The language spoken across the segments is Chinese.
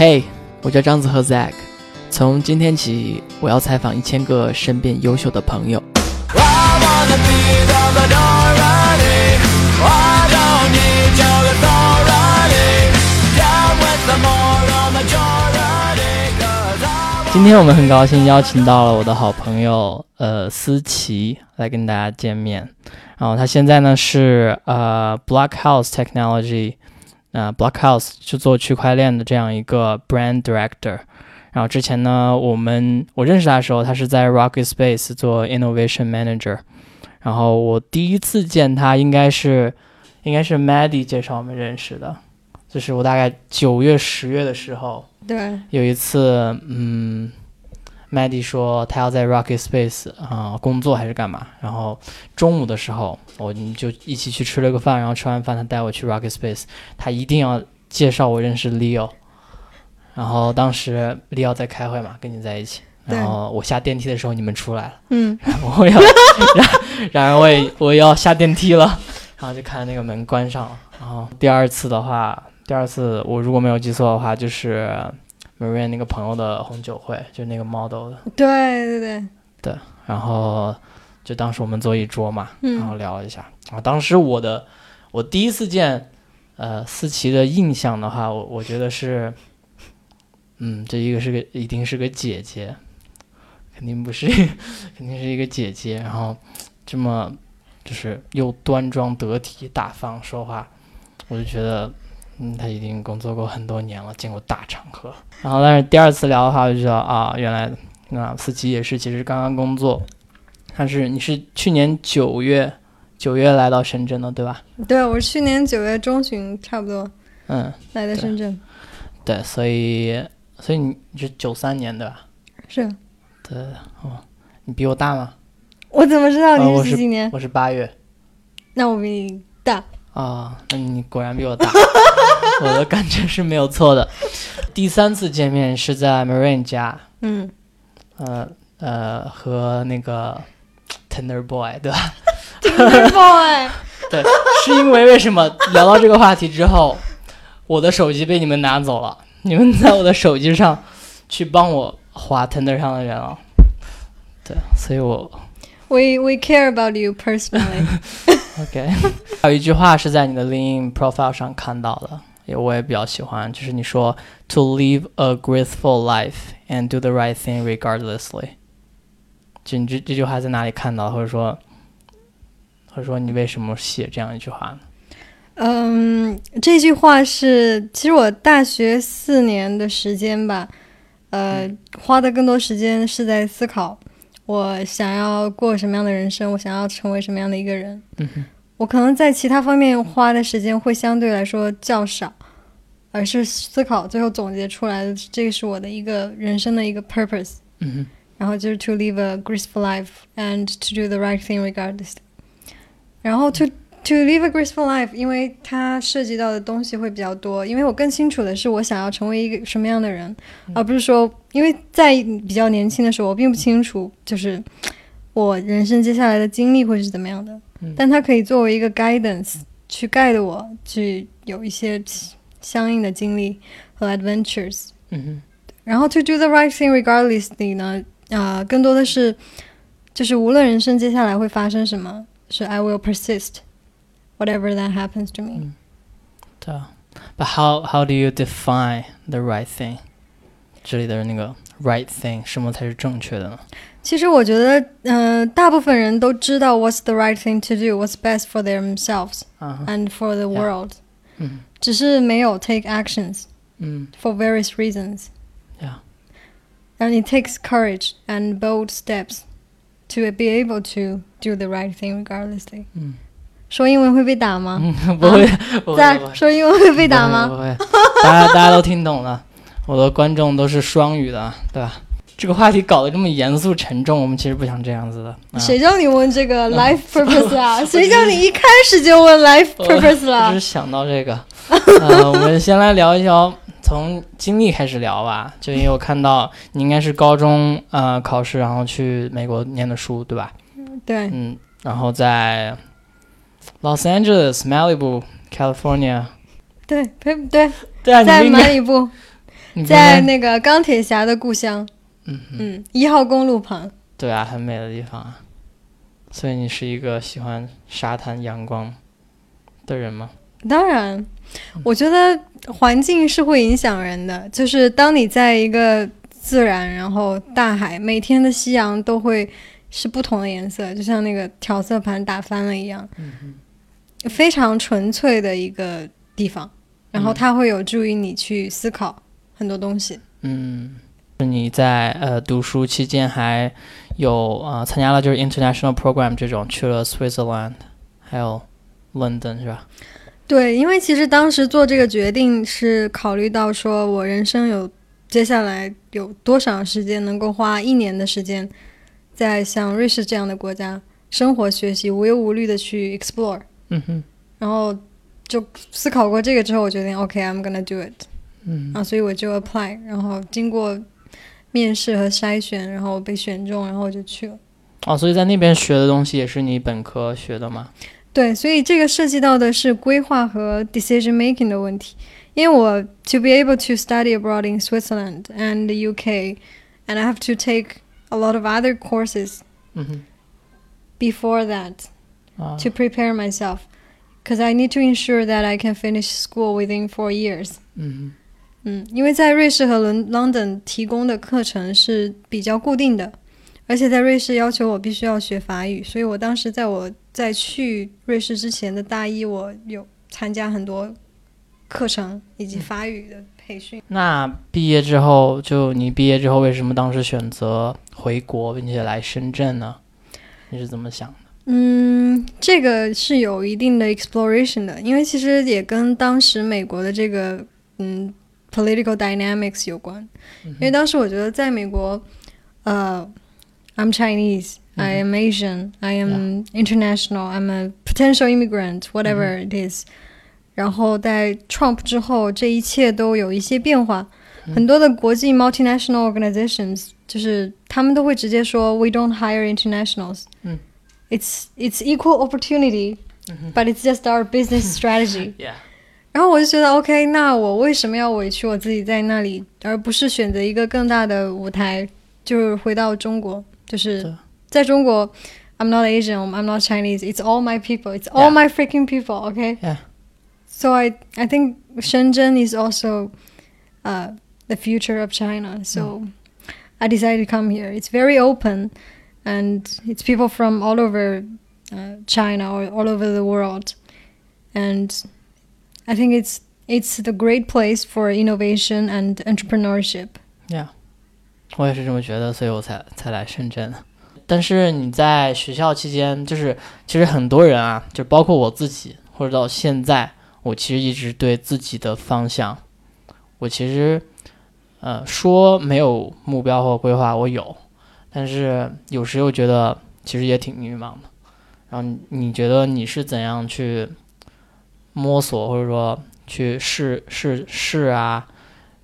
嘿，我叫张子和 Zack，从今天起，我要采访一千个身边优秀的朋友。今天我们很高兴邀请到了我的好朋友呃思琪来跟大家见面，然后他现在呢是呃 Blockhouse Technology，呃 Blockhouse 是做区块链的这样一个 Brand Director，然后之前呢我们我认识他的时候，他是在 Rocket Space 做 Innovation Manager，然后我第一次见他应该是应该是 Maddie 介绍我们认识的，就是我大概九月十月的时候。对，有一次，嗯，Maddie 说他要在 Rocket Space 啊、工作还是干嘛，然后中午的时候我们就一起去吃了个饭，然后吃完饭他带我去 Rocket Space，他一定要介绍我认识 Leo，然后当时 Leo 在开会嘛，跟你在一起，然后我下电梯的时候你们出来了，嗯，然后我要，然然而我也我也要下电梯了，然后就看那个门关上了。然后第二次的话，第二次我如果没有记错的话，就是 Maria 那个朋友的红酒会，就那个 model 的。对对对对，然后就当时我们坐一桌嘛，然后嗯，聊了一下。啊，当时我的我第一次见呃思琪的印象的话，我我觉得是，嗯，这一个是个一定是个姐姐，肯定不是，肯定是一个姐姐。然后这么就是又端庄得体、大方说话，我就觉得。嗯，他已经工作过很多年了，见过大场合。然后，但是第二次聊的话，我就知道啊，原来那思琪也是，其实刚刚工作，他是你是去年九月九月来到深圳的，对吧？对我去年九月中旬差不多嗯，来的深圳，对，所以所以你你是九三年对吧？是对，哦，你比我大吗？我怎么知道你是几几年？我是八月那我比你大，啊，那你果然比我大，我的感觉是没有错的。第三次见面是在 Marine 家，嗯，呃呃，和那个 Tender Boy 对吧？Tender？boy，对，是因为为什么？聊到这个话题之后，我的手机被你们拿走了，你们在我的手机上去帮我划 Tender 上的人了，对，所以我 we we care about you personally，OK。还有一句话是在你的 LinkedIn profile 上看到的，也我也比较喜欢，就是你说 “to live a graceful life and do the right thing regardlessly”。就你这这句话在哪里看到，或者说，或者说你为什么写这样一句话呢？嗯，这句话是其实我大学四年的时间吧，呃，花的更多时间是在思考我想要过什么样的人生，我想要成为什么样的一个人。嗯哼，我可能在其他方面花的时间会相对来说较少，而是思考最后总结出来的，这个是我的一个人生的一个 purpose。嗯哼。然后就是 to live a graceful life and to do the right thing regardless。然后 to to live a graceful life，因为它涉及到的东西会比较多，因为我更清楚的是我想要成为一个什么样的人，而不是说，因为在比较年轻的时候，我并不清楚就是我人生接下来的经历会是怎么样的，嗯但它可以作为一个 guidance 去 guide 我去有一些相应的经历和 adventures。嗯哼。然后 to do the right thing regardlessly 呢，啊、更多的是就是无论人生接下来会发生什么，是 I will persist whatever that happens to me。对啊，But how how do you define the right thing？ 这里的那个 right thing 什么才是正确的呢？其实我觉得，呃，大部分人都知道 what's the right thing to do, what's best for themselves 啊哈， and for the Yeah. world，嗯只是没有 take actions 嗯 for various reasons。 Yeah. And it takes courage and bold steps to be able to do the right thing regardlessly。嗯说英文会被打吗？嗯，不会不会在不会说英文会被打吗？不会，不会大家大家都听懂了， 我的观众都是双语的，对吧？这个话题搞得这么严肃沉重，我们其实不想这样子的。啊、谁叫你问这个嗯 life purpose 啊？谁叫你一开始就问 life purpose 我只了是？想到这个，呃，我们先来聊一聊，从经历开始聊吧。就因为我看到你应该是高中呃考试，然后去美国念的书，对吧？对，嗯，然后在 Los Angeles、Malibu、California，对，对，对，对啊，你在们应该马里在那个钢铁侠的故乡，嗯嗯，嗯，一号公路旁。对啊，很美的地方啊。所以你是一个喜欢沙滩阳光的人吗？当然，我觉得环境是会影响人的。就是当你在一个自然，然后大海，每天的夕阳都会是不同的颜色，就像那个调色盘打翻了一样，非常纯粹的一个地方。然后它会有助于你去思考很多东西。嗯，你在呃读书期间还有呃参加了就是 international program 这种，去了 Switzerland，还有 London 是吧？对，因为其实当时做这个决定是考虑到说我人生有接下来有多少时间能够花一年的时间在像瑞士这样的国家生活学习，无忧无虑的去 explore，嗯哼，然后就思考过这个之后，我决定 OK，I'm、gonna do it，嗯啊，所以我就 apply，然后经过面试和筛选，然后被选中，然后我就去了。哦，所以在那边学的东西也是你本科学的吗？对，所以这个涉及到的是规划和 decision making 的问题。因为我 to be able to study abroad in Switzerland and the UK, and I have to take a lot of other courses 嗯哼， before that 啊 to prepare myself, because I need to ensure that I can finish school within four years. 嗯 嗯，因为在瑞士和伦 London 提供的课程是比较固定的，而且在瑞士要求我必须要学法语，所以我当时在我在去瑞士之前的大一，我有参加很多课程以及法语的培训。那毕业之后，就你毕业之后，为什么当时选择回国，并且来深圳呢？你是怎么想的？嗯，这个是有一定的 exploration 的，因为其实也跟当时美国的这个嗯 political dynamics 有关。因为当时我觉得在美国，呃，I'm Chinese, I am Asian, I am international, I'm a potential immigrant, whatever it is。然后在 Trump 之后，这一切都有一些变化。很多的国际 multinational organizations 就是他们都会直接说 We don't hire internationals。嗯 It's it's equal opportunity, but it's just our business strategy. Yeah， 然后我就觉得 OK，那我为什么要委屈我自己在那里，而不是选择一个更大的舞台，就是回到中国，就是对在中国，I'm not Asian, I'm not Chinese, it's all my people, it's all Yeah. my freaking people, OK? Yeah. So I I think Shenzhen is also uh, the future of China. So I decided to come here. It's very open, and it's people from all over uh, China or all over the world, and I think it's it's the great place for innovation and entrepreneurship. Yeah，我也是这么觉得，所以我才才来深圳。但是你在学校期间，就是其实很多人啊，就包括我自己，或者到现在，我其实一直对自己的方向，我其实呃说没有目标或规划，我有，但是有时又觉得其实也挺迷茫的。然后你觉得你是怎样去摸索，或者说去试试试啊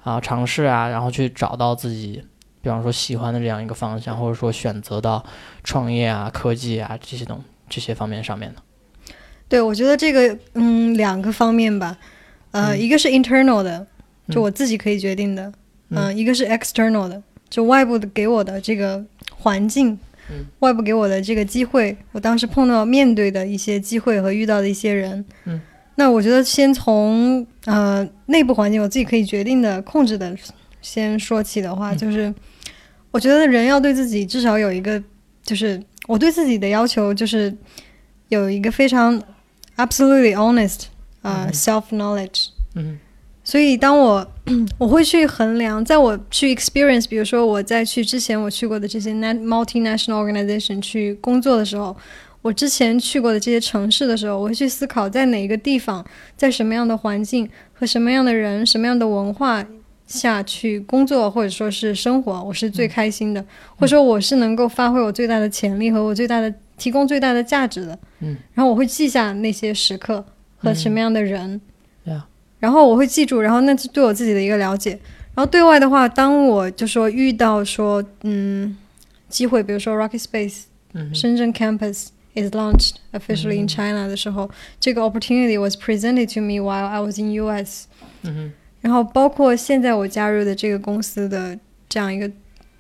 啊尝试啊，然后去找到自己，比方说喜欢的这样一个方向，或者说选择到创业啊、科技啊这些东这些方面上面的。对，我觉得这个嗯两个方面吧，呃，嗯。一个是 internal 的，就嗯我自己可以决定的，嗯嗯、一个是 external 的，就外部的给我的这个环境，嗯。外部给我的这个机会，我当时碰到面对的一些机会和遇到的一些人，嗯，那我觉得先从呃内部环境我自己可以决定的控制的先说起的话，嗯。就是我觉得人要对自己至少有一个，就是我对自己的要求就是有一个非常 absolutely honest 呃、嗯。self knowledge。嗯。所以当我我会去衡量，在我去 experience，比如说我在去之前我去过的这些 nat- multinational organization 去工作的时候，我之前去过的这些城市的时候，我会去思考在哪一个地方，在什么样的环境和什么样的人、什么样的文化下去工作或者说是生活，我是最开心的，或者说我是能够发挥我最大的潜力和我最大的提供最大的价值的。嗯，然后我会记下那些时刻和什么样的人。Yeah 然后我会记住，然后那是对我自己的一个了解。然后对外的话，当我就说遇到说嗯机会，比如说 Rocket Space 嗯深圳 campus is launched officially in China 的时候，这个 opportunity was presented to me while I was in US。嗯哼 然后包括现在我加入的这个公司的这样一个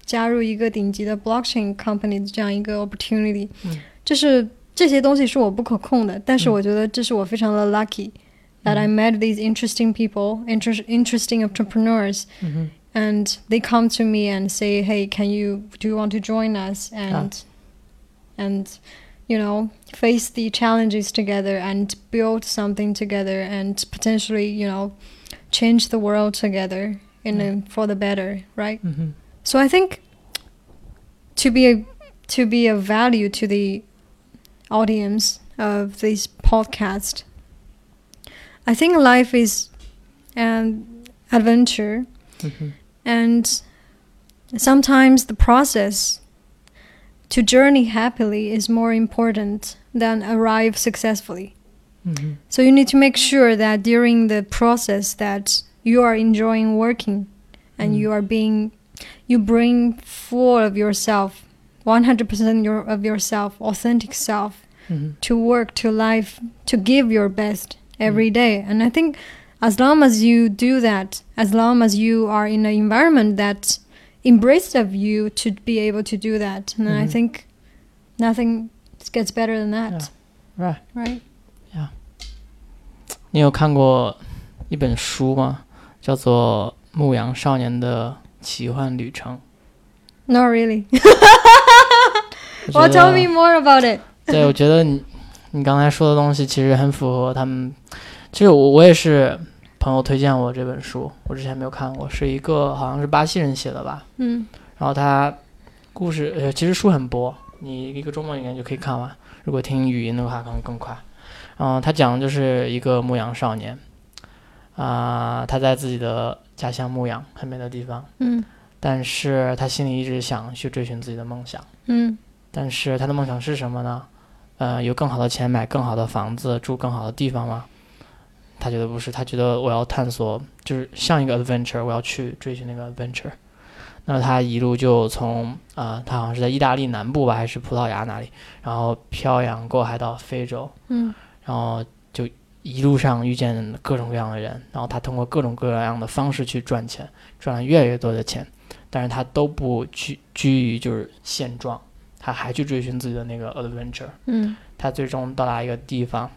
加入一个顶级的 blockchain company 的这样一个 opportunity，嗯就是这些东西是我不可控的，但是嗯我觉得这是我非常的 lucky、that I met these interesting people, inter interesting entrepreneurs, 嗯哼 and they come to me and say, "Hey, can you do you want to join us and and you know face the challenges together and build something together and potentially you know change the world together in yeah. a, for the better right mm-hmm. so i think to be a to be a value to the audience of this podcast i think life is an adventure mm-hmm. and sometimes the process to journey happily is more important than arrive successfully. Mm-hmm. So you need to make sure that during the process that you are enjoying working and mm. you are being you bring full of yourself 100% your, of yourself authentic self mm-hmm. to work to life to give your best every mm-hmm. day. and i think as long as you do that as long as you are in an environment that embraced of you to be able to do that then i Mhm. think nothing gets better than that right。 right 你有看过一本书吗？叫做《牧羊少年的奇幻旅程》。 not really 我觉 well 得 tell me more about it 对，我觉得你你刚才说的东西其实很符合他们。其实我我也是 朋友推荐我这本书，我之前没有看过，是一个好像是巴西人写的吧。嗯然后他故事呃，其实书很薄，你一个周末应该就可以看完。如果听语音的话，可能更快。然后他讲的就是一个牧羊少年，啊、他在自己的家乡牧羊，很美的地方，嗯但是他心里一直想去追寻自己的梦想。嗯但是他的梦想是什么呢？呃，有更好的钱买更好的房子，住更好的地方吗？他觉得不是，他觉得我要探索，就是像一个 adventure，我要去追寻那个 adventure。那他一路就从啊、呃他好像是在意大利南部吧，还是葡萄牙哪里，然后漂洋过海到非洲，嗯然后就一路上遇见各种各样的人，然后他通过各种各样的方式去赚钱，赚了越来越多的钱，但是他都不居居于就是现状，他还去追寻自己的那个 adventure。嗯他最终到达一个地方，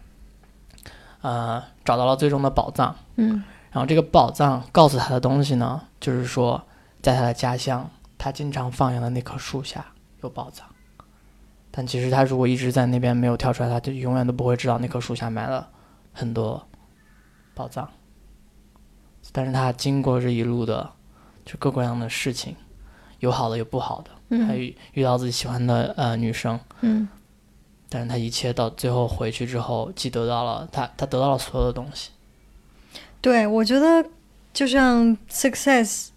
呃，找到了最终的宝藏。嗯然后这个宝藏告诉他的东西呢，就是说，在他的家乡，他经常放羊的那棵树下有宝藏。但其实他如果一直在那边没有跳出来，他就永远都不会知道那棵树下埋了很多宝藏。但是他经过这一路的，就各种各样的事情，有好的有不好的，还嗯遇遇到自己喜欢的呃女生，嗯但是他一切到最后回去之后，既得到了他他得到了所有的东西。对，我觉得就像 success，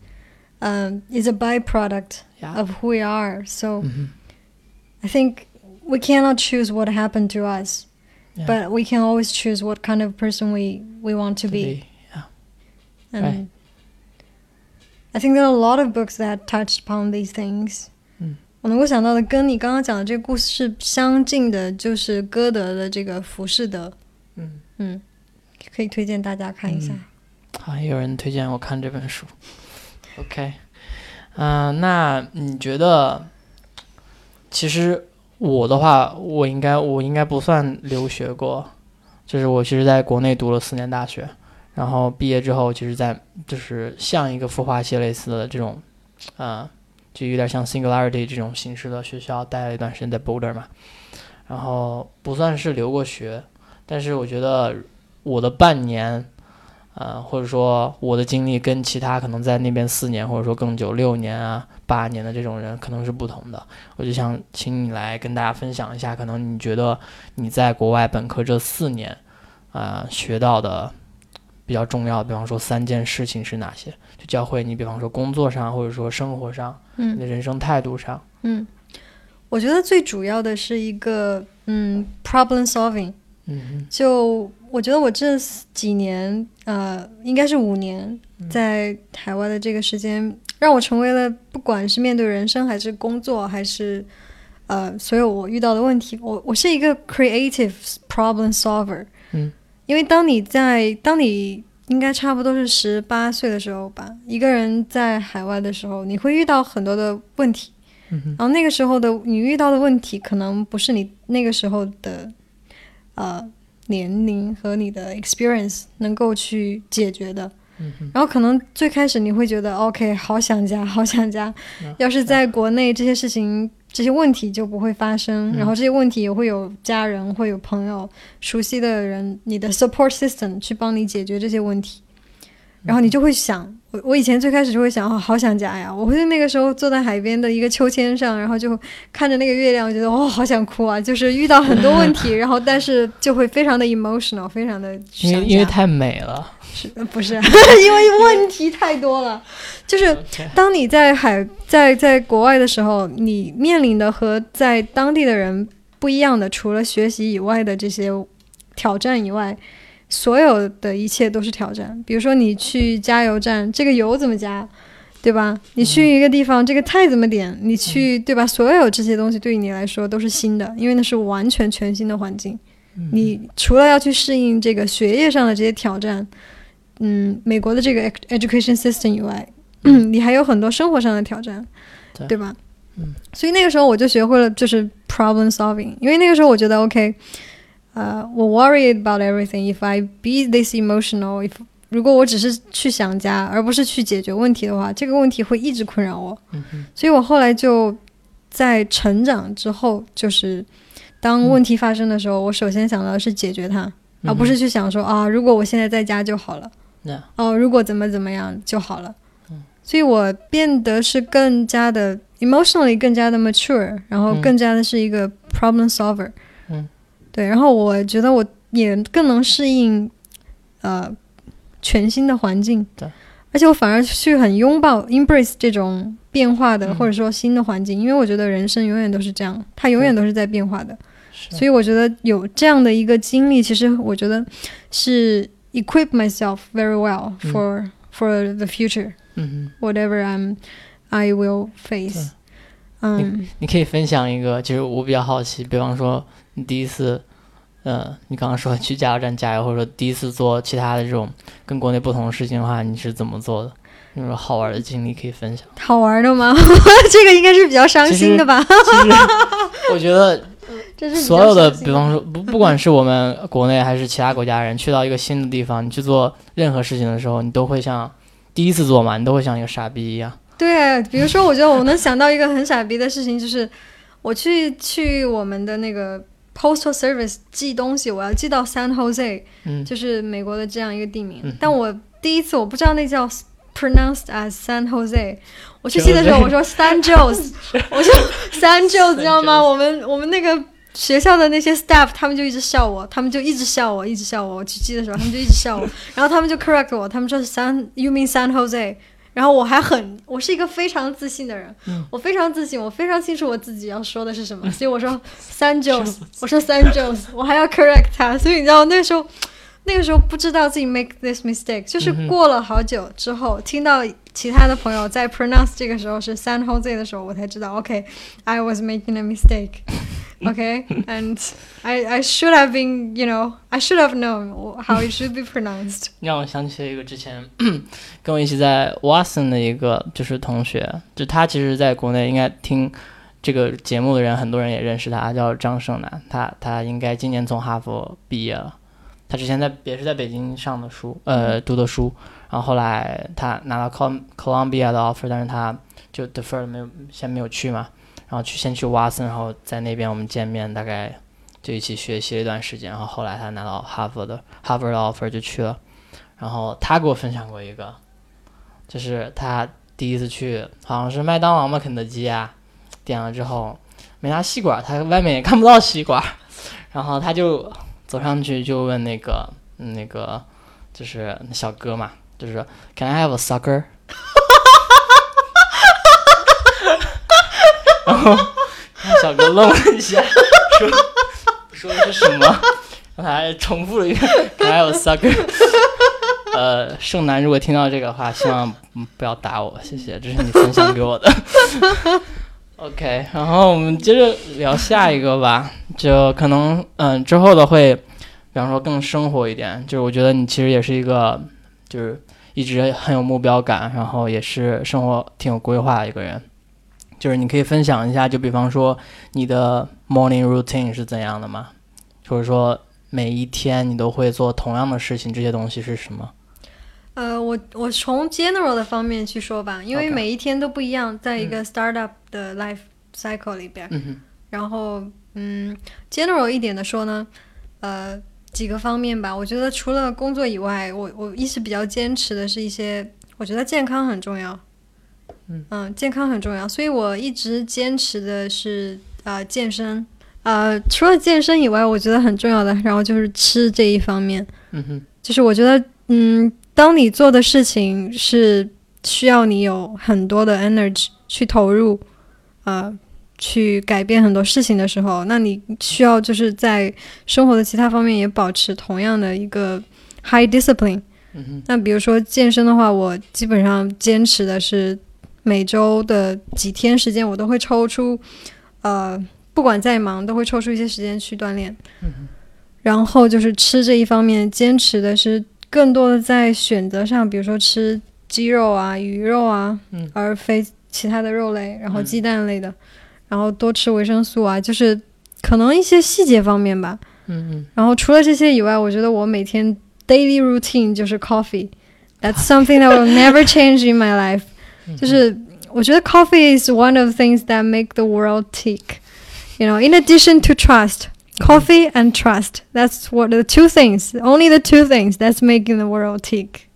嗯、is a byproduct 呀， of who we are. So 嗯 I think we cannot choose what happened to us, 哼 but we can always choose what kind of person we we want to be. And Right. I think there are a lot of books that touched upon these things. 嗯我能够想到的跟你刚刚讲的这个故事相近的，就是歌德的这个《浮士德》，嗯，嗯，可以推荐大家看一下。嗯好，有人推荐我看这本书。OK，嗯、那你觉得，其实我的话，我应该我应该不算留学过，就是我其实在国内读了四年大学，然后毕业之后，其实在就是像一个孵化器类似的这种，呃，就有点像 Singularity 这种形式的学校待了一段时间在 Boulder 嘛，然后不算是留过学，但是我觉得我的半年。呃，或者说我的经历跟其他可能在那边四年或者说更久六年啊八年的这种人可能是不同的。我就想请你来跟大家分享一下，可能你觉得你在国外本科这四年啊、学到的比较重要的，比方说三件事情是哪些？就教会你，比方说工作上或者说生活上，你嗯的人生态度上，嗯，我觉得最主要的是一个嗯 problem solving。嗯就我觉得我这几年，呃，应该是五年，在海外的这个时间，让我成为了不管是面对人生还是工作，还是呃所有我遇到的问题，我我是一个 creative problem solver。嗯，因为当你在当你应该差不多是十八岁的时候吧。一个人在海外的时候，你会遇到很多的问题，然后那个时候的你遇到的问题，可能不是你那个时候的呃年龄和你的 experience 能够去解决的。然后可能最开始你会觉得 OK，好想家，好想家。要是在国内这些事情、这些问题就不会发生，然后这些问题也会有家人、会有朋友、熟悉的人，你的 support system 去帮你解决这些问题。然后你就会想，我我以前最开始就会想，哦，好想家呀！我会那个时候坐在海边的一个秋千上，然后就看着那个月亮，我觉得哦，好想哭啊！就是遇到很多问题，然后但是就会非常的 emotional，非常的因为因为太美了。是不是？因为问题太多了。就是当你在海在在国外的时候，你面临的和在当地的人不一样的，除了学习以外的这些挑战以外，所有的一切都是挑战。比如说你去加油站，这个油怎么加，对吧？你去一个地方，这个菜怎么点？你去对吧？所有这些东西对于你来说都是新的，因为那是完全全新的环境。你除了要去适应这个学业上的这些挑战。嗯，美国的这个 education system 以外，你还有很多生活上的挑战，对吧？嗯，所以那个时候我就学会了就是 problem solving，因为那个时候我觉得 OK，呃，我 worried about everything if I be this emotional，if 如果我只是去想家，而不是去解决问题的话，这个问题会一直困扰我。嗯所以我后来就在成长之后，就是当问题发生的时候，我首先想到的是解决它，而不是去想说啊，如果我现在在家就好了。哦，如果怎么怎么样就好了。嗯，所以我变得是更加的 emotionally 更加的 mature，然后更加的是一个 problem solver。嗯，对，然后我觉得我也更能适应呃全新的环境。对，而且我反而去很拥抱 embrace 这种变化的或者说新的环境，因为我觉得人生永远都是这样，它永远都是在变化的。所以我觉得有这样的一个经历，其实我觉得是。equip myself very well for for the future. 嗯 Whatever I'm, I will face. 嗯，你可以分享一个，就是我比较好奇，比方说你第一次，呃，你刚刚说去加油站加油，或者说第一次做其他的这种跟国内不同的事情的话，你是怎么做的？有什么好玩的经历可以分享？好玩的吗？这个应该是比较伤心的吧？我觉得。所有的，比方说不，不管是我们国内还是其他国家人，去到一个新的地方，你去做任何事情的时候，你都会像第一次做嘛，你都会像一个傻逼一样。对，比如说，我觉得我能想到一个很傻逼的事情，就是我去去我们的那个 postal service 寄东西，我要寄到 San Jose，嗯，就是美国的这样一个地名。但我第一次我不知道那叫 pronounced as San Jose，我去寄的时候我说 San Jose，我说 San Jose，知道吗？我们我们那个。学校的那些 staff，他们就一直笑我，他们就一直笑我，一直笑我。我去寄的时候，他们就一直笑我，然后他们就 correct 我，他们说是 San，you mean San Jose？然后我还很，我是一个非常自信的人，我非常自信，我非常清楚我自己要说的是什么，所以我说 San Jose，我说 San Jose，我还要 correct 他，所以你知道那时候，那个时候不知道自己 make this mistake，就是过了好久之后，听到其他的朋友在 pronounce 这个时候是 San Jose 的时候，我才知道，OK，I was making a mistake。okay and I I should have been you know I should have known how it should be pronounced 让我想起了一个之前 跟我一起在 Watson 的一个就是同学，就他其实在国内应该听这个节目的人，很多人也认识他，叫张胜男。他他应该今年从哈佛毕业了。他之前在也是在北京上的书，呃，读的书。然后后来他拿到 Columbia 的 offer，但是他就 defer 没有先没有去嘛。然后去先去瓦森，然后在那边我们见面，大概就一起学习了一段时间。然后后来他拿到哈佛的哈佛的 offer 就去了。然后他给我分享过一个，就是他第一次去，好像是麦当劳嘛，肯德基啊，点了之后没拿吸管，他外面也看不到吸管。然后他就走上去就问那个那个就是小哥嘛，就是 Can I have a sucker？然 后小哥愣了一下，说说的是什么？然后还重复了一遍，还有 sucker。呃，盛男，如果听到这个话，希望不要打我，谢谢，这是你分享给我的。OK，然后我们接着聊下一个吧，就可能嗯之后的会，比方说更生活一点，就是我觉得你其实也是一个，就是一直很有目标感，然后也是生活挺有规划的一个人。就是你可以分享一下，就比方说你的 morning routine 是怎样的吗？或者说每一天你都会做同样的事情，这些东西是什么？呃，我我从 general 的方面去说吧，因为每一天都不一样，在一个 startup 的 life cycle 里边，嗯哼，然后嗯，general 一点的说呢，呃，几个方面吧。我觉得除了工作以外，我我一直比较坚持的是一些，我觉得健康很重要。嗯健康很重要，所以我一直坚持的是呃健身。呃，除了健身以外，我觉得很重要的，然后就是吃这一方面。嗯哼，就是我觉得，嗯，当你做的事情是需要你有很多的 energy 去投入，呃，去改变很多事情的时候，那你需要就是在生活的其他方面也保持同样的一个 high discipline。嗯哼，那比如说健身的话，我基本上坚持的是每周的几天时间，我都会抽出，呃，不管再忙，都会抽出一些时间去锻炼。嗯然后就是吃这一方面，坚持的是更多的在选择上，比如说吃鸡肉啊、鱼肉啊，嗯而非其他的肉类，然后嗯鸡蛋类的，然后多吃维生素啊，就是可能一些细节方面吧。嗯嗯然后除了这些以外，我觉得我每天 daily routine 就是 coffee。That's something that will never change in my life 嗯，就是我觉得 coffee is one of the things that make the world tick. You know, in addition to trust, coffee and trust. That's what the two things, only the two things that's making the world tick.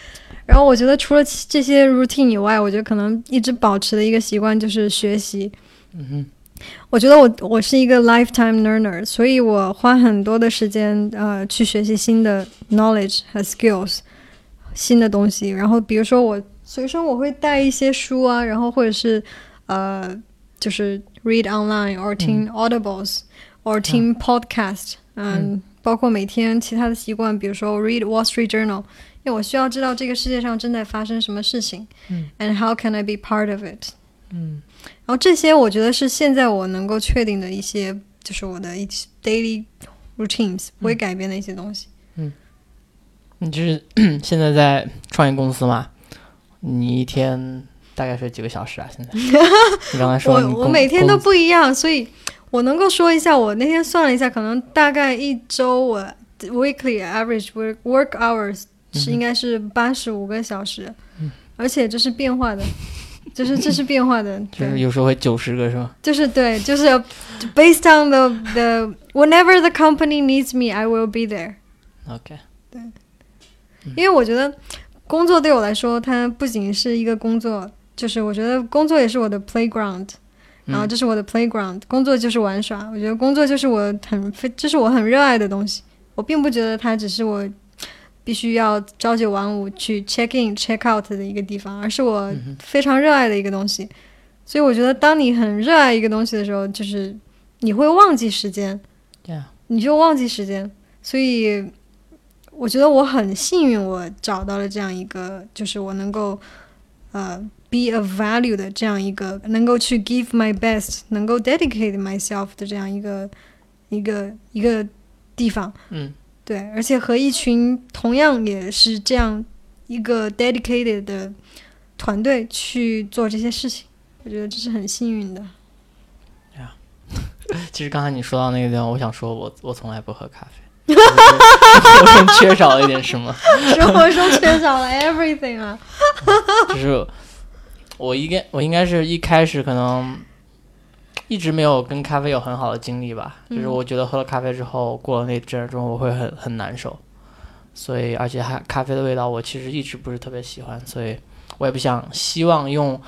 然后我觉得除了这些 routine 以外，我觉得可能一直保持的一个习惯就是学习。嗯哼，我觉得我我是一个 lifetime learner，所以我花很多的时间呃去学习新的 knowledge 和 skills，新的东西。然后比如说我 随身我会带一些书啊，然后或者是呃就是 read online or 听 audibles、or 听 podcast，嗯，包括每天其他的习惯，比如说 read Wall Street Journal，因为我需要知道这个世界上正在发生什么事情、嗯。a n d how can I be part of it。嗯。然后这些我觉得是现在我能够确定的一些，就是我的一些 daily routines 不会改变的一些东西。嗯。你就是 现在在创业公司嘛？你一天大概睡几个小时啊？现在 你刚才说我我每天都不一样，所以我能够说一下，我那天算了一下，可能大概一周我 weekly average work work hours 是应该是八十五个小时，而且这是变化的。就是这是变化的，就是，有时候会九十个是吧？就是对，就是 based on the the whenever the company needs me, I will be there。OK，对因为我觉得工作对我来说，它不仅是一个工作，就是我觉得工作也是我的 playground，然后嗯这是我的 playground，工作就是玩耍。我觉得工作就是我很非，这是我很热爱的东西。我并不觉得它只是我必须要朝九晚五去 check in check out 的一个地方，而是我嗯非常热爱的一个东西。所以我觉得，当你很热爱一个东西的时候，就是你会忘记时间。你就忘记时间。所以我觉得我很幸运，我找到了这样一个，就是我能够呃 be of value 的这样一个，能够去 give my best，能够 dedicate myself 的这样一个一个一个地方。嗯对，而且和一群同样也是这样一个 dedicated 的团队去做这些事情，我觉得这是很幸运的。其实刚才你说到那个地方，我想说我我从来不喝咖啡，生活中缺少了一点什么，生活中缺少了 everything 啊。就是我应该我应该是一开始可能一直没有跟咖啡有很好的经历吧，就是嗯我觉得喝了咖啡之后，过了那阵儿之后，我会很很难受，所以而且还咖啡的味道我其实一直不是特别喜欢，所以我也不想希望用。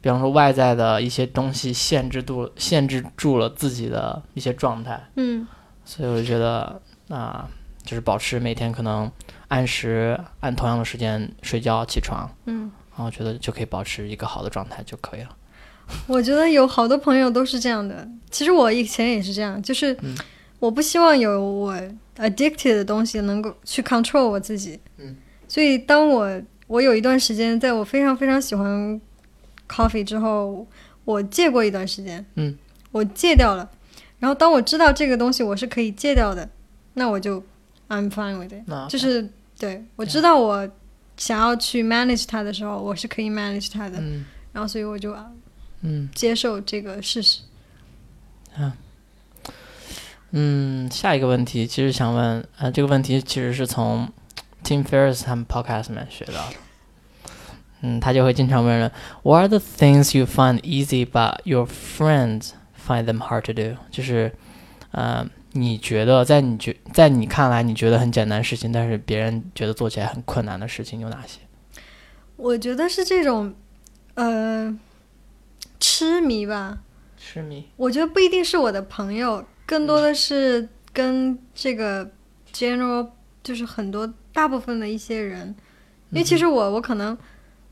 比方说外在的一些东西限制住限制住了自己的一些状态，嗯所以我就觉得啊、就是保持每天可能按时按同样的时间睡觉起床，嗯。然后觉得就可以保持一个好的状态就可以了。我觉得有好多朋友都是这样的。其实我以前也是这样，就是嗯我不希望有我 addicted 的东西能够去 control 我自己。嗯，所以当我我有一段时间，在我非常非常喜欢 coffee 之后，我戒过一段时间。嗯，我戒掉了。然后当我知道这个东西我是可以戒掉的，那我就 I'm fine with it。那就是对我知道我想要去 manage 它的时候，我是可以 manage 它的，嗯然后所以我就嗯接受这个事实。嗯，下一个问题其实想问，呃，这个问题其实是从 Tim Ferriss 他们 podcast 里面学到的。嗯，他就会经常问人，What are the things you find easy but your friends find them hard to do？就是，呃，你觉得在你觉在你看来你觉得很简单的事情，但是别人觉得做起来很困难的事情有哪些？我觉得是这种，呃，痴迷吧。痴迷。我觉得不一定是我的朋友，更多的是跟这个 general，就是很多大部分的一些人。因为其实我我可能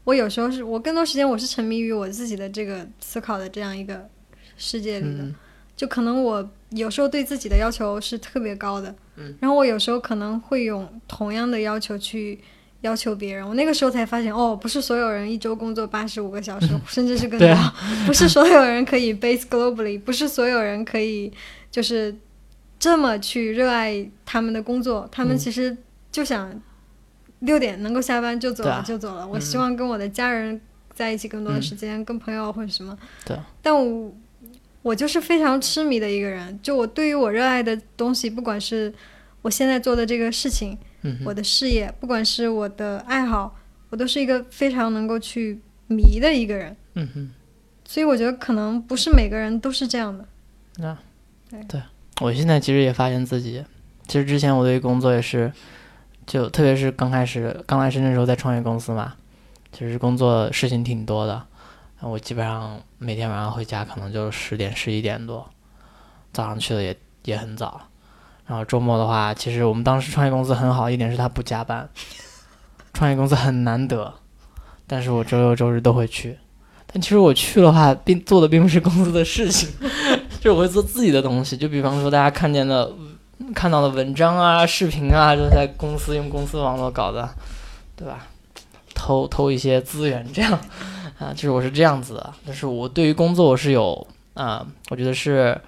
我有时候是我更多时间我是沉迷于我自己的这个思考的这样一个世界里的，嗯就可能我有时候对自己的要求是特别高的，嗯，然后我有时候可能会用同样的要求去要求别人，我那个时候才发现，哦，不是所有人一周工作八十五个小时，甚至是 更高，不是所有人可以 base globally，不是所有人可以就是这么去热爱他们的工作，他们嗯。其实就想六点能够下班就走了、就走了。我嗯。希望跟我的家人在一起更多的嗯。时间，跟朋友或者什么。对，但我我就是非常痴迷的一个人，就我对于我热爱的东西，不管是我现在做的这个事情，嗯我的事业，不管是我的爱好，我都是一个非常能够去迷的一个人。嗯哼。所以我觉得可能不是每个人都是这样的。我现在其实也发现自己，其实之前我对工作也是，就特别是刚开始刚来深圳时候在创业公司嘛，其实工作事情挺多的，我基本上每天晚上回家可能就十点十一点多，早上去的也也很早，然后周末的话，其实我们当时创业公司很好一点是它不加班，创业公司很难得，但是我周六周日都会去。但其实我去的话，并做的并不是公司的事情，就我会做自己的东西。就比方说大家看见的、看到的文章啊、视频啊，就在公司用公司网络搞的，对吧？偷偷一些资源，这样啊，就是我是这样子的。但是我对于工作我是有啊、我觉得是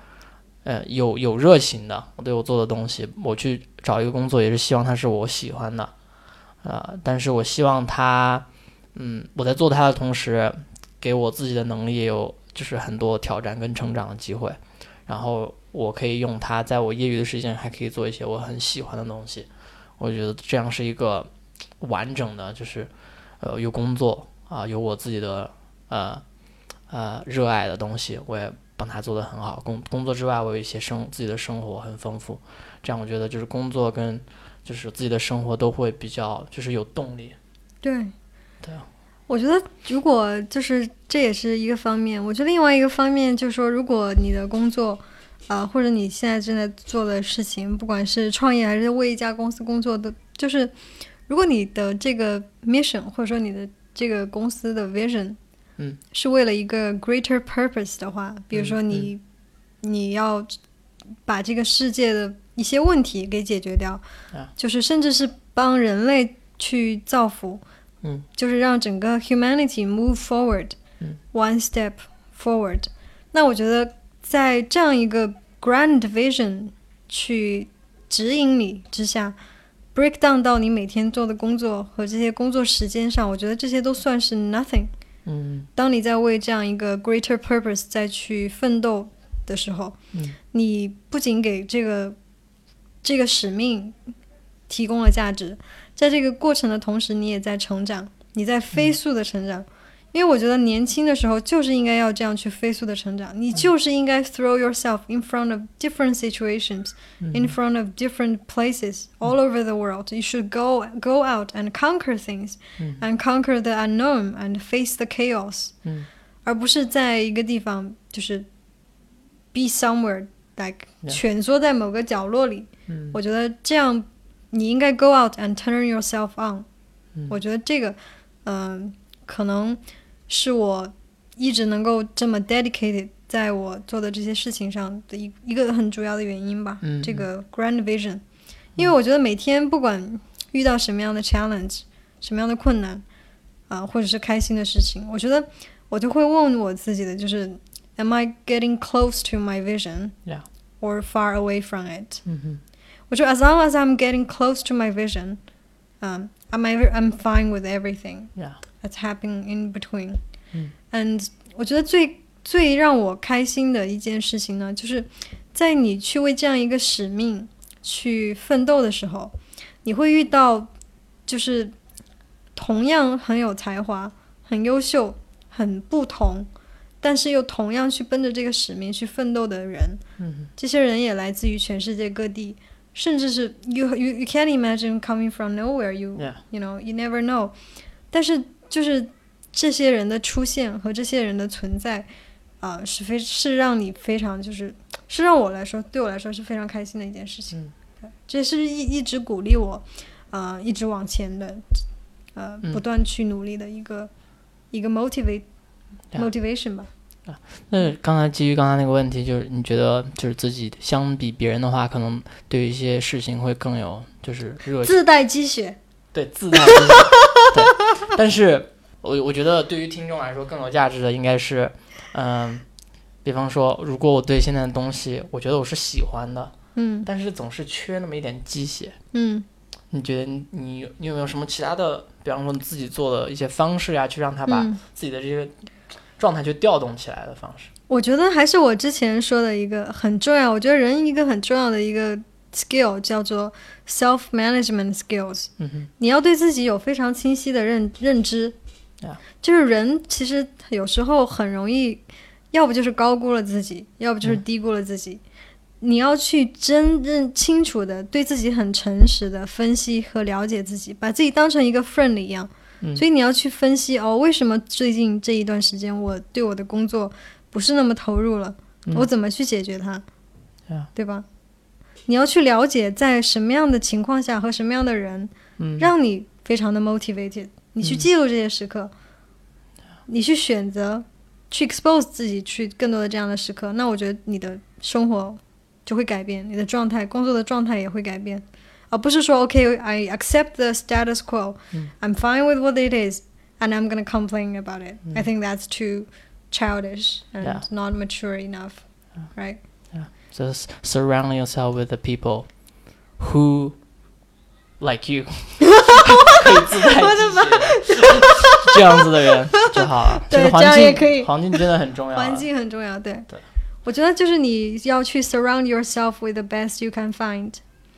呃有有热情的。我对我做的东西，我去找一个工作也是希望它是我喜欢的，啊，但是我希望它，嗯，我在做它的同时。给我自己的能力也有就是很多挑战跟成长的机会，然后我可以用它在我业余的时间还可以做一些我很喜欢的东西，我觉得这样是一个完整的，就是呃有工作啊、有我自己的呃呃热爱的东西，我也帮他做得很好。工工作之外，我有一些生自己的生活很丰富，这样我觉得就是工作跟就是自己的生活都会比较就是有动力。对，对啊。我觉得，如果就是这也是一个方面，我觉得另外一个方面就是说，如果你的工作，啊、或者你现在正在做的事情，不管是创业还是为一家公司工作的，就是如果你的这个 mission 或者说你的这个公司的 vision，嗯，是为了一个 greater purpose 的话，比如说你、你要把这个世界的一些问题给解决掉，啊就是甚至是帮人类去造福。嗯，就是让整个 humanity move forward，嗯，one step forward。那我觉得在这样一个 grand vision 去指引你之下，break down 到你每天做的工作和这些工作时间上，我觉得这些都算是 nothing。嗯当你在为这样一个 greater purpose 再去奋斗的时候，嗯你不仅给这个这个使命提供了价值，在这个过程的同时，你也在成长，你在飞速的成长。因为我觉得年轻的时候就是应该要这样去飞速的成长，你就是应该 throw yourself in front of different situations, in front of different places all over the world. You should go go out and conquer things, and conquer the unknown and face the chaos. 嗯而不是在一个地方就是 be somewhere like Yeah. 蜷缩在某个角落里。嗯我觉得这样你应该 go out and turn yourself on、嗯我觉得这个，嗯、可能 是我一直能够这么 dedicated 在我做的这些事情上的一一个很主要的原因吧。嗯这个 grand vision，因为我觉得每天不管遇到什么样的 challenge，什么样的困难，啊、或者是开心的事情，我觉得我就会问我自己的，就是 Am I getting close to my vision? Yeah. Or far away from it? 嗯哼我觉得 as long as I'm getting close to my vision, um, I'm ever, I'm fine with everything Yeah. that's happening in between. 嗯 And 我觉得最最让我开心的一件事情呢，就是在你去为这样一个使命去奋斗的时候，你会遇到就是同样很有才华、很优秀、很不同，但是又同样去奔着这个使命去奋斗的人。嗯这些人也来自于全世界各地，甚至是 you you you can't imagine coming from nowhere. You ，Yeah， you know you never know 但是 就是这些人的出现和这些人的存在啊、是非是让你非常就是是让我来说对我来说是非常开心的一件事情、嗯。对这是一一直鼓励我啊、一直往前的呃嗯不断去努力的一个、一个 motivate motivation 吧啊那刚才基于刚才那个问题，就是你觉得就是自己相比别人的话，可能对于一些事情会更有就是热，自带鸡血对自带但是我我觉得对于听众来说更有价值的应该是，嗯、比方说，如果我对现在的东西，我觉得我是喜欢的，嗯但是总是缺那么一点鸡血。嗯你觉得你你你有没有什么其他的，比方说你自己做的一些方式呀，去让他把嗯自己的这些状态去调动起来的方式？我觉得还是我之前说的一个很重要，我觉得人一个很重要的一个 skill 叫做 self management skills。嗯，你要对自己有非常清晰的认认知 Yeah. 就是人其实有时候很容易，要不就是高估了自己，要不就是嗯低估了自己。你要去真正清楚的对自己很诚实的分析和了解自己，把自己当成一个 friend 一样。嗯所以你要去分析哦，为什么最近这一段时间我对我的工作不是那么投入了？嗯我怎么去解决它.对吧？你要去了解在什么样的情况下和什么样的人，嗯，让你非常的 motivated，你去嗯记录这些时刻，你去选择去 expose 自己去更多的这样的时刻，那我觉得你的生活就会改变，你的状态、工作的状态也会改变，而不是说 OK，I、accept the status quo，、嗯 I'm fine with what it is，and I'm gonna complain about it、嗯 I think that's too childish and Yeah. not mature enough, right? just surrounding yourself with the people who like you，可以自带鸡血的这样子的人就好了。对这个环这样也境可以环境真的很重要啊。环境很重要，对。对我觉得就是你要去 surround yourself with the best you can find。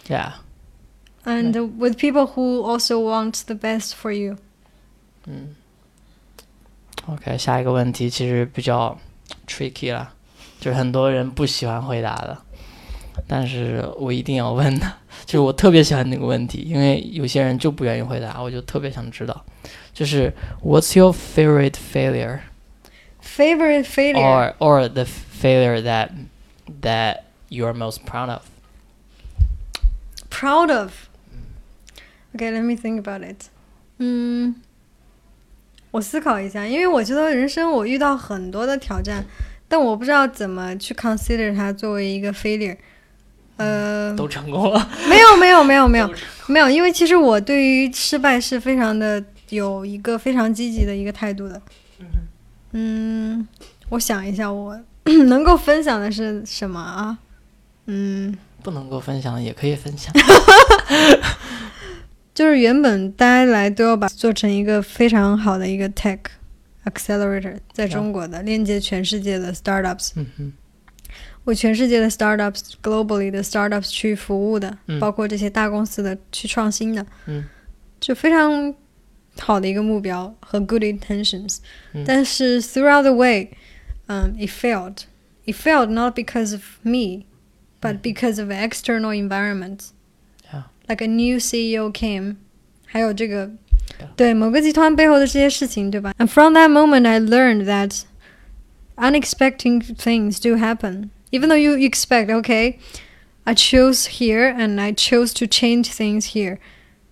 ，Yeah， and with people who also want the best for you. 嗯。OK，下一个问题其实比较 tricky 了， 就是很多人不喜欢回答的，但是我一定要问的，就是我特别喜欢那个问题，因为有些人就不愿意回答，我就特别想知道，就是 What's your favorite failure Favorite failure. or or the failure that that you are most proud of？ Proud of. Okay, let me think about it. 嗯，我思考一下，因为我觉得人生我遇到很多的挑战， 但我不知道怎么去 consider 它作为一个 failure。呃，都成功了，没有没有没有没有 没有，因为其实我对于失败是非常的有一个非常积极的一个态度的。嗯，我想一下，我 能够分享的是什么啊？嗯，不能够分享的也可以分享。就是原本大家来都要把做成一个非常好的一个 tech accelerator，在中国的链接全世界的 startups，嗯哼，为全世界的 startups globally 的 startups 去服务的，嗯包括这些大公司的去创新的，嗯，就非常好的一个目标和 good intentions，、嗯但是 throughout the way，嗯、i t failed. It failed not because of me, but because of external environment. Yeah. Like a new CEO came，还有这个 Yeah. 对某个集团背后的这些事情，对吧？And from that moment, I learned that unexpected things do happen. Even though you expect, okay, I chose here and I chose to change things here,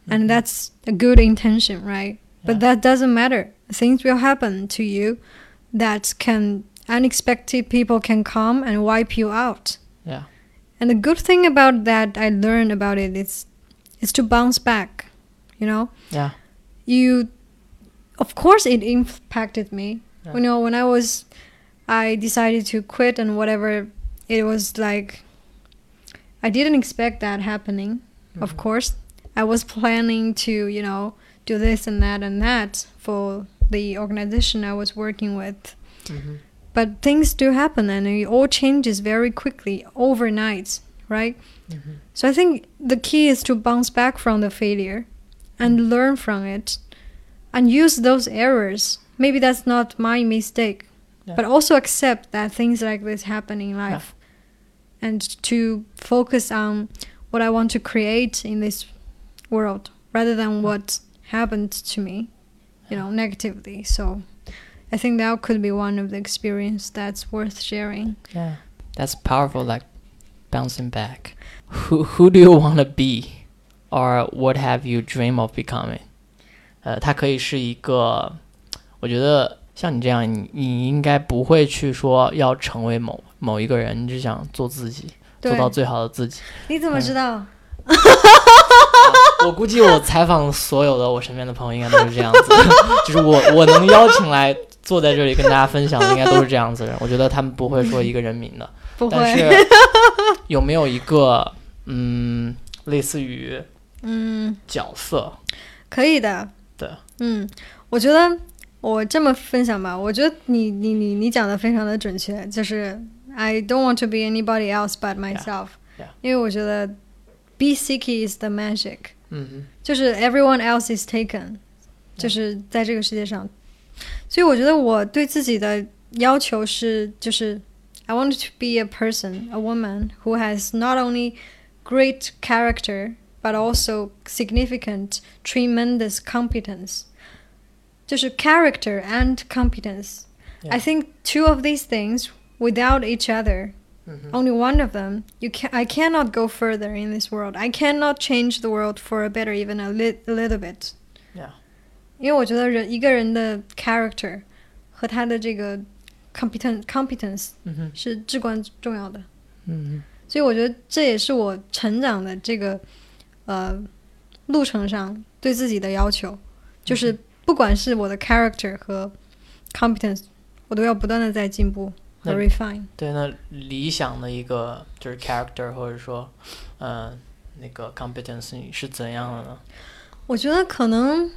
and that's a good intention, right? But Yeah. that doesn't matter. Things will happen to you that can unexpected people can come and wipe you out. Yeah. And the good thing about that I learned about it is is to bounce back. You know? Yeah. you of course it impacted me Yeah. you know when i was i decided to quit and whatever it was like i didn't expect that happening of Mhm. course I was planning to, you know, do this and that and that for the organization I was working with. Mhm. But things do happen and it all changes very quickly overnight, right? Mhm. So I think the key is to bounce back from the failure and learn from it and use those errors. Maybe that's not my mistake, Yeah. but also accept that things like this happen in life and to focus on what I want to create in this world rather than what happened to me, you know, negatively. So I think that could be one of the experience that's worth sharing. Yeah, that's powerful. Like bouncing back. Who who do you want to be, or what have you dream of becoming？呃，它可以是一个，我觉得像你这样，你你应该不会去说要成为某某一个人，你只想做自己，做到最好的自己。你怎么知道？我估计我采访所有的我身边的朋友，应该都是这样子的，就是我我能邀请来坐在这里跟大家分享的，应该都是这样子的人。我觉得他们不会说一个人名的。不但是会。有没有一个嗯，类似于嗯，角色？可以的。对，嗯，我觉得我这么分享吧，我觉得你你你你讲的非常的准确，就是 I don't want to be anybody else but myself，、 yeah. 因为我觉得 be seeky is the magic，嗯就是 everyone else is taken，就是在这个世界上，所以我觉得我对自己的要求是，就是 I want to be a person, a woman who has not only great character but also significant, tremendous competence. 就是 character and competence. I Yeah. think two of these things without each other 嗯哼 only one of them you can i cannot go further in this world i cannot change the world for a better even a, li- a little bit ，Yeah，因为我觉得人一个人的 character 和他的这个 competent competence 嗯哼，是至关重要的，嗯所以我觉得这也是我成长的这个 呃路程上对自己的要求，就是不管是我的 character 和 competence，我都要不断的在进步和 refine。哼，对，那理想的一个就是 character 或者说，呃，那个 competence 你是怎样的呢？我觉得可能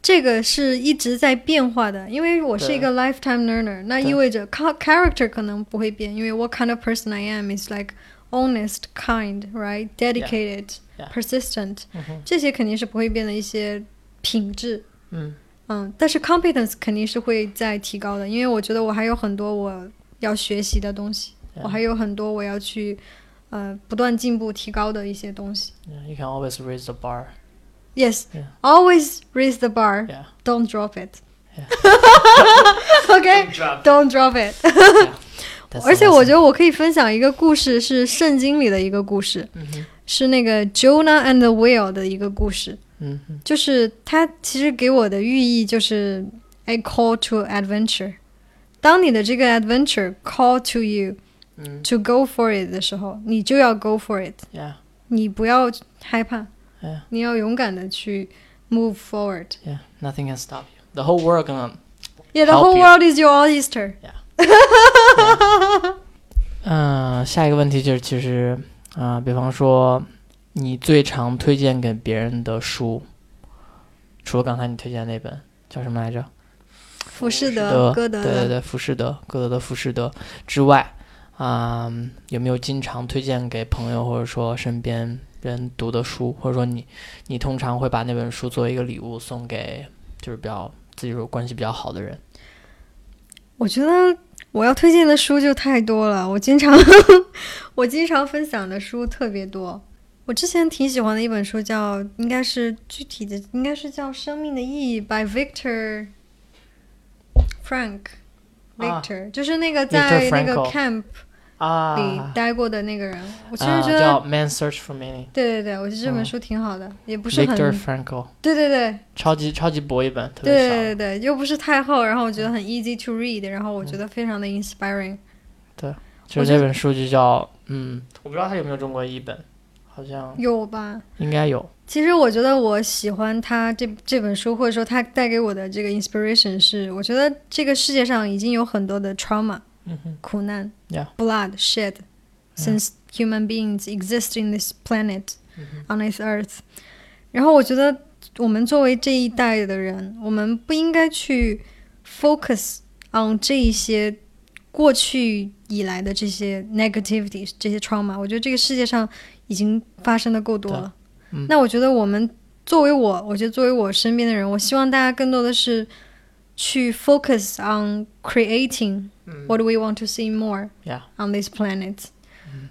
这个是一直在变化的，因为我是一个 lifetime learner，那意味着 character 可能不会变，因为 what kind of person I am is like honest, kind, right, dedicated. persistent，嗯哼，这些肯定是不会变的一些品质。嗯嗯，但是 competence 肯定是会在提高的，因为我觉得我还有很多我要学习的东西，我还有很多我要去呃不断进步提高的一些东西。 ，Yeah, you can always raise the bar. Yes, Yeah. always raise the bar. Yeah. Don't drop it. Yeah. okay, don't drop it. That's 而且 the 我 lesson. 觉得我可以分享一个故事，是圣经里的一个故事，嗯哼， 是那个 Jonah and the whale 的一个故事。嗯哼，就是它其实给我的寓意就是 a call to adventure。当你的这个 adventure call to you 嗯 to go for it 的时候，你就要 go for it， ，Yeah, 你不要害怕， yeah, 你要勇敢的去 move forward。 yeah. Nothing can stop you. The whole world gonna Yeah, the Help whole you. world is your oyster. 嗯，下一个问题就是，其实 啊、比方说你最常推荐给别人的书，除了刚才你推荐的那本叫什么来着？浮士德德、歌德，对对对，浮士德，歌德的浮士德之外，啊、有没有经常推荐给朋友或者说身边人读的书，或者说你你通常会把那本书作为一个礼物送给就是比较自己说关系比较好的人？我觉得我要推荐的书就太多了，我经常 我经常分享的书特别多。我之前挺喜欢的一本书叫，应该是具体的，应该是叫《生命的意义》by Victor Frank。啊 Victor、就是那个在那个 Frankl camp 里啊，待过的那个人，我其实啊觉得，叫《Man Search for Meaning》对对对，我觉得这本嗯书挺好的，也不是很，，Victor Frankl，对对对，超级超级薄一本，特别对小。对对，又不是太厚，然后我觉得很 easy to read，然后我觉得非常的 inspiring。对就是这本书就叫嗯，我不知道它有没有中国译本，好像有吧？应该有。其实我觉得我喜欢他这这本书，或者说他带给我的这个 inspiration 是，我觉得这个世界上已经有很多的 trauma 苦难 Yeah. blood shed since human beings exist in this planet 嗯 on this earth。然后我觉得我们作为这一代的人，我们不应该去 focus on 这一些过去以来的这些 negativity 这些 trauma。我觉得这个世界上已经发生的够多了。嗯那我觉得我们作为我，我觉得作为我身边的人，我希望大家更多的是 去 focus on creating what we want to see more Yeah. on this planet，、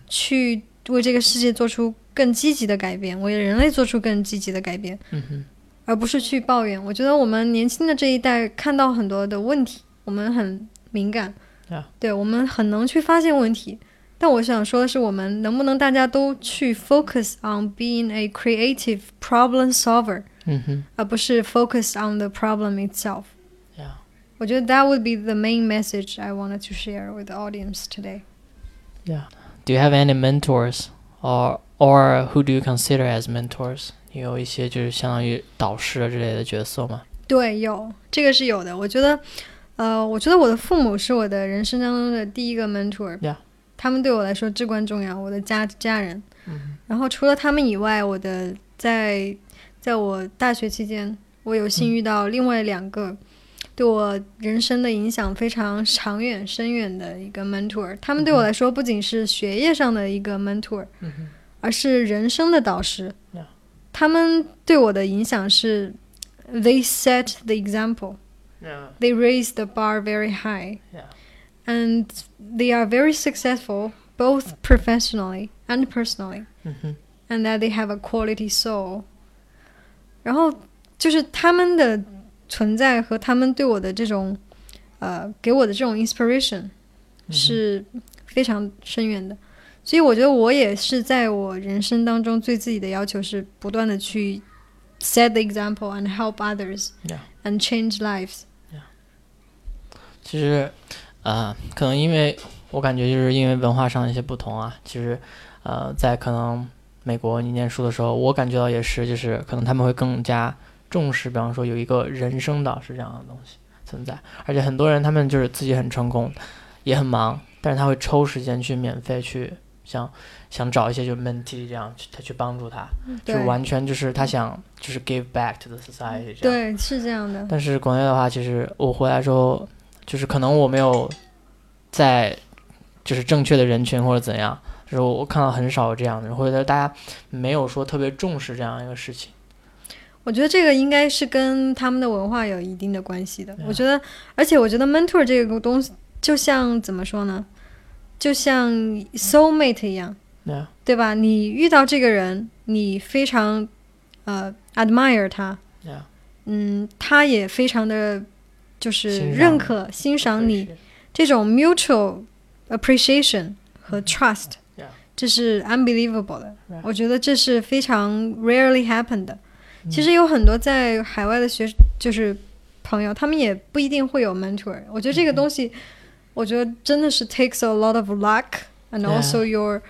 去为这个世界做出更积极的改变，为人类做出更积极的改变，嗯哼，而不是去抱怨。我觉得我们年轻的这一代看到很多的问题，我们很敏感 Yeah. 对我们很能去发现问题。但我想说的是，我们能不能大家都去 focus on being a creative problem solver，嗯哼而不是 focus on the problem itself。 ，Yeah. 我觉得 that would be the main message I wanted to share with the audience today. Yeah. Do you have any mentors, or or who do you consider as mentors? 你有一些就是相当于导师啊之类的角色吗？对，有这个是有的。我觉得，呃，我觉得我的父母是我的人生当中的第一个 mentor，、 Yeah. 他们对我来说至关重要，我的家家人。嗯然后除了他们以外，我的在在我大学期间，我有幸遇到另外两个 对我人生的影响非常长远、深远的一个 mentor。他们对我来说不仅是学业上的一个 mentor，、嗯哼而是人生的导师。 Yeah. 他们对我的影响是，they set the example。 ，Yeah. they raise the bar very high Yeah. and they are very successful both professionally and personally 嗯哼 and that they have a quality soul 然后就是他们的 存在和他们对我的这种呃给我的这种 inspiration 是非常深远的。所以我觉得我也是在我人生当中对自己的要求是不断的去 set the example and help others Yeah. and change lives 其实，呃，可能因为我感觉就是因为文化上的一些不同啊，其实，呃，在可能美国你念书的时候，我感觉到也是，就是可能他们会更加重视，比方说有一个人生导师这样的东西存在，而且很多人他们就是自己很成功，也很忙，但是他会抽时间去免费去想想找一些就 mentee 这样去他去帮助他，就完全就是他想就是 give back to the society 这样。对，是这样的。但是国内的话，其实我回来之后，就是可能我没有在就是正确的人群或者怎样，就是我我看到很少有这样的人，或者大家没有说特别重视这样一个事情。我觉得这个应该是跟他们的文化有一定的关系的。我觉得，而且我觉得 mentor 这个东西，就像怎么说呢？就像 soul mate 一样，对吧？你遇到这个人，你非常呃 admire 他，嗯，他也非常的就是认可、欣赏你，这种 mutual appreciation 和 trust，、这是 unbelievable 的。我觉得这是非常 rarely happen 的。嗯其实有很多在海外的学就是朋友，他们也不一定会有 mentor。我觉得这个东西，我觉得真的是 takes a lot of luck and Yeah. also your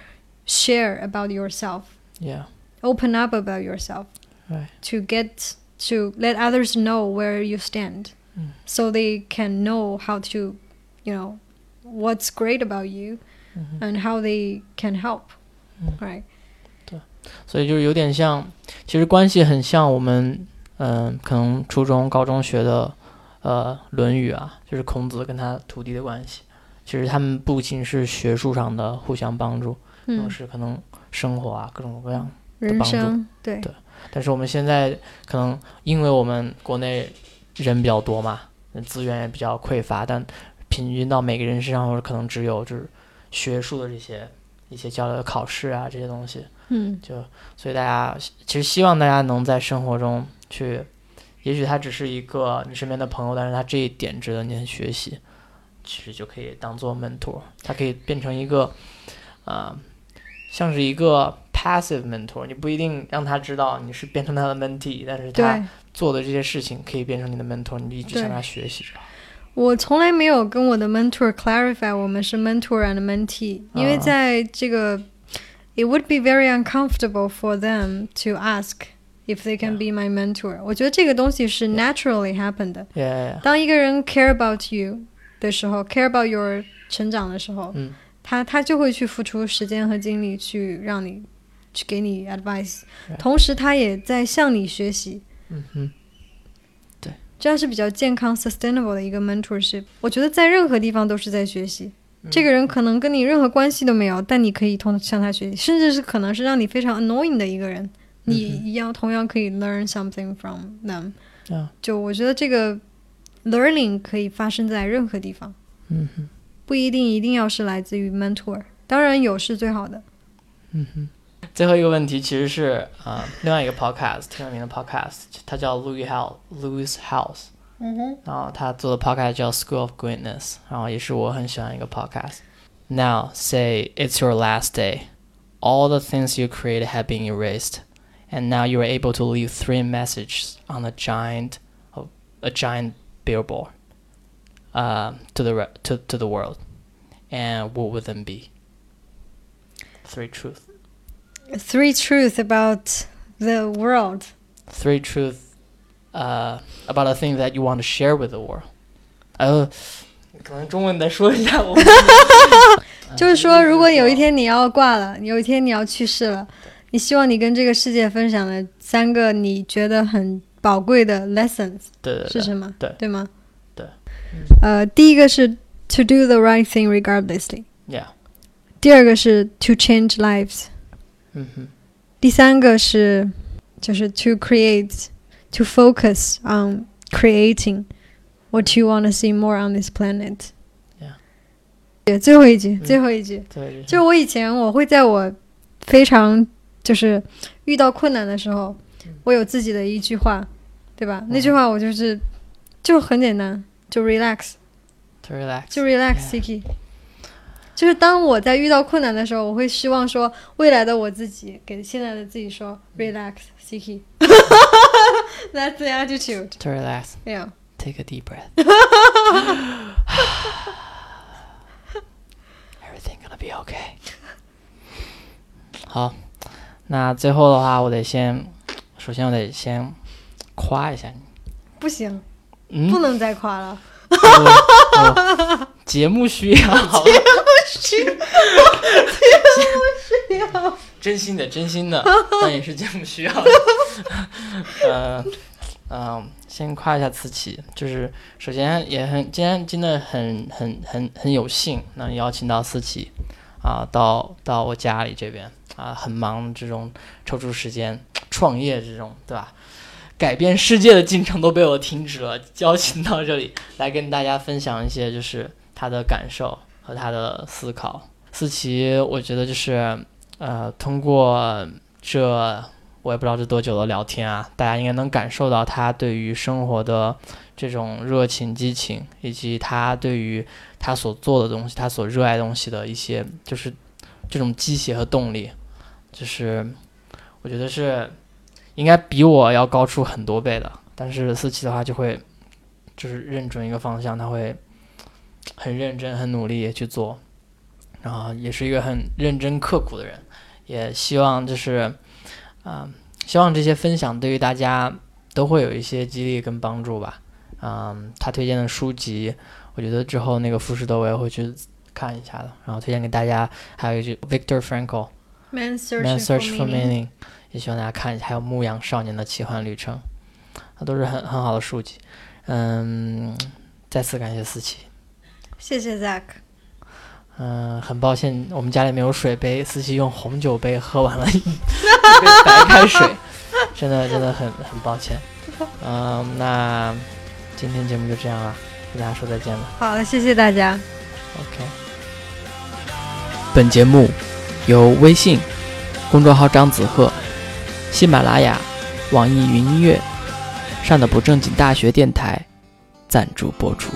share about yourself, Yeah, open up about yourself right. to get to let others know where you stand, 嗯 so they can know how to, you know, what's great about you 嗯哼 and how they can help. 嗯 Right. 所以就是有点像，其实关系很像我们，嗯、可能初中、高中学的，呃，《论语》啊，就是孔子跟他徒弟的关系。其实他们不仅是学术上的互相帮助，更嗯，是可能生活啊各种各样。的帮助对但是我们现在可能因为我们国内人比较多嘛，资源也比较匮乏，但平均到每个人身上，或者可能只有就是学术的这些一些交流考试啊这些东西。嗯就所以大家其实希望大家能在生活中去，也许他只是一个你身边的朋友，但是他这一点值得你学习，其实就可以当做 mentor，他可以变成一个，呃，像是一个 passive mentor，你不一定让他知道你是变成他的 mentee，但是他。做的这些事情可以变成你的 mentor，你一直向他学习。我从来没有跟我的 mentor clarify 我们是 mentor and mentee，因为啊在这个、it would be very uncomfortable for them to ask if they can be my mentor。我觉得这个东西是 naturally happen 的。 Yeah，当一个人 care about you 的时候，care about your 成长的时候，嗯他他就会去付出时间和精力去让你 去给你 advice， Right. 同时他也在向你学习。嗯哼，这样是比较健康 sustainable 的一个 mentorship。我觉得在任何地方都是在学习。 这个人可能跟你任何关系都没有，但你可以同向他学习，甚至是可能是让你非常 annoying 的一个人，你一样同样可以 learn something from them。啊，就我觉得这个 learning 可以发生在任何地方，嗯哼，不一定一定要是来自于 mentor，当然有是最好的。嗯哼。最后一个问题其实是啊、呃另外一个 podcast 挺有名的 podcast，它叫 Louis House Louis House，嗯哼，然后他做的 podcast 叫 School of Greatness，然后也是我很喜欢一个 podcast。Now say it's your last day. All the things you created have been erased, and now you are able to leave three messages on a giant, a giant billboard, uh, to the re- to to the world. And what would them be? Three truth. Three truths about the world. Three truth, uh, about a thing that you want to share with the world. 呃，可能中文再说一下我。就是说，如果有一天你要挂了，有一天你要去世了，你希望你跟这个世界分享的三个你觉得很宝贵的 lessons 对对对，是什么？对对吗？对。呃，第一个是 to do the right thing regardlessly， ，Yeah，第二个是 to change lives，嗯哼，第三个是就是 to create To focus on creating what you want to see more on this planet。Yeah 对，最后一句，嗯最后一句。对，就我以前我会在我非常就是遇到困难的时候，我有自己的一句话，对吧？那句话我就是就很简单，就 relax，to relax，就 relax Siki。就是当我在遇到困难的时候，我会希望说未来的我自己给现在的自己说 relax Siki。That's the attitude. to relax. Yeah. Take a deep breath. Everything gonna be okay. 好，那最后的话，我得先，首先我得先夸一下你。不行，嗯，不能再夸了。我我节目需要，好吧真心的，真心的，但也是节目需要的。呃，嗯、先夸一下思琪，就是首先也很今天真的很很很很有幸能邀请到思琪啊、到到我家里这边啊、很忙这种抽出时间创业这种对吧？改变世界的进程都被我停止了，邀请到这里来跟大家分享一些就是他的感受和他的思考。思琪，我觉得就是呃，通过这我也不知道这多久的聊天啊，大家应该能感受到他对于生活的这种热情、激情，以及他对于他所做的东西、他所热爱东西的一些就是这种鸡血和动力，就是我觉得是应该比我要高出很多倍的。但是思琪的话就会就是认准一个方向，他会很认真、很努力去做，然后也是一个很认真刻苦的人。也希望就是，啊、希望这些分享对于大家都会有一些激励跟帮助吧。嗯，他推荐的书籍，我觉得之后那个富士德我也会去看一下的。然后推荐给大家，还有一句 Victor Frankl Man《search for Meaning。》，也希望大家看一下。还有《牧羊少年的奇幻旅程》，啊，都是很很好的书籍。嗯，再次感谢思琪。谢谢 Zack。嗯，很抱歉，我们家里没有水杯，思琪用红酒杯喝完了一 一杯白开水，真的真的很很抱歉。嗯，那今天节目就这样了，跟大家说再见了。好了，谢谢大家。OK。本节目由微信公众号张子赫、喜马拉雅、网易云音乐上的不正经大学电台赞助播出。